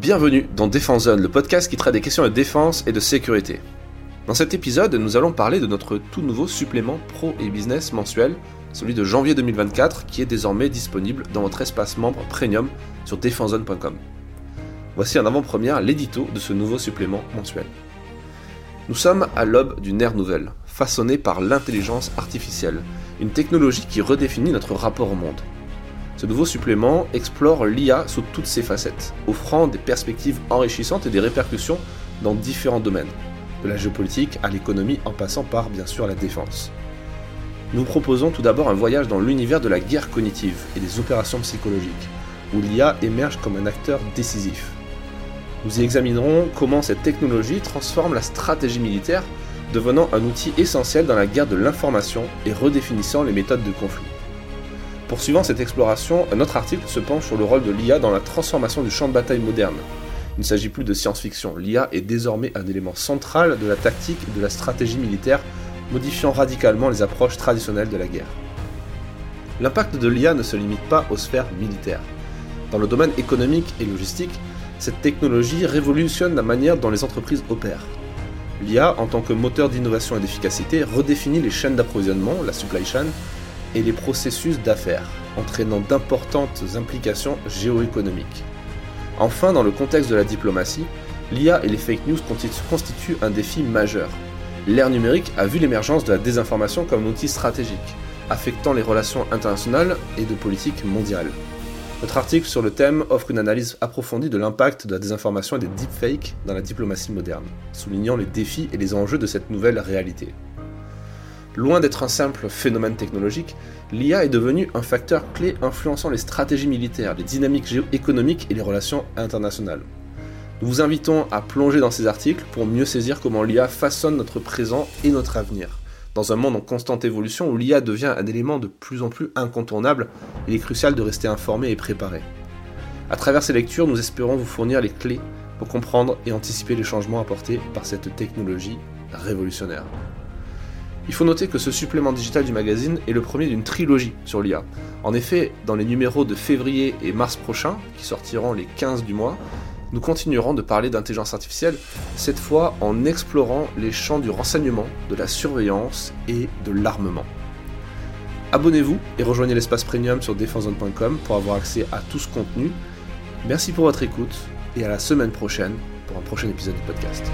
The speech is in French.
Bienvenue dans Défense Zone, le podcast qui traite des questions de défense et de sécurité. Dans cet épisode, nous allons parler de notre tout nouveau supplément pro et business mensuel, celui de janvier 2024, qui est désormais disponible dans votre espace membre premium sur défensezone.com. Voici en avant-première l'édito de ce nouveau supplément mensuel. Nous sommes à l'aube d'une ère nouvelle, façonnée par l'intelligence artificielle, une technologie qui redéfinit notre rapport au monde. Ce nouveau supplément explore l'IA sous toutes ses facettes, offrant des perspectives enrichissantes et des répercussions dans différents domaines, de la géopolitique à l'économie en passant par bien sûr la défense. Nous proposons tout d'abord un voyage dans l'univers de la guerre cognitive et des opérations psychologiques, où l'IA émerge comme un acteur décisif. Nous y examinerons comment cette technologie transforme la stratégie militaire, devenant un outil essentiel dans la guerre de l'information et redéfinissant les méthodes de conflit. Poursuivant cette exploration, un autre article se penche sur le rôle de l'IA dans la transformation du champ de bataille moderne. Il ne s'agit plus de science-fiction, l'IA est désormais un élément central de la tactique et de la stratégie militaire, modifiant radicalement les approches traditionnelles de la guerre. L'impact de l'IA ne se limite pas aux sphères militaires. Dans le domaine économique et logistique, cette technologie révolutionne la manière dont les entreprises opèrent. L'IA, en tant que moteur d'innovation et d'efficacité, redéfinit les chaînes d'approvisionnement, la supply chain, et les processus d'affaires, entraînant d'importantes implications géoéconomiques. Enfin, dans le contexte de la diplomatie, l'IA et les fake news constituent un défi majeur. L'ère numérique a vu l'émergence de la désinformation comme outil stratégique, affectant les relations internationales et de politique mondiale. Notre article sur le thème offre une analyse approfondie de l'impact de la désinformation et des deepfakes dans la diplomatie moderne, soulignant les défis et les enjeux de cette nouvelle réalité. Loin d'être un simple phénomène technologique, l'IA est devenue un facteur clé influençant les stratégies militaires, les dynamiques géoéconomiques et les relations internationales. Nous vous invitons à plonger dans ces articles pour mieux saisir comment l'IA façonne notre présent et notre avenir. Dans un monde en constante évolution où l'IA devient un élément de plus en plus incontournable, il est crucial de rester informé et préparé. À travers ces lectures, nous espérons vous fournir les clés pour comprendre et anticiper les changements apportés par cette technologie révolutionnaire. Il faut noter que ce supplément digital du magazine est le premier d'une trilogie sur l'IA. En effet, dans les numéros de février et mars prochains, qui sortiront les 15 du mois, nous continuerons de parler d'intelligence artificielle, cette fois en explorant les champs du renseignement, de la surveillance et de l'armement. Abonnez-vous et rejoignez l'espace premium sur defensezone.com pour avoir accès à tout ce contenu. Merci pour votre écoute et à la semaine prochaine pour un prochain épisode du podcast.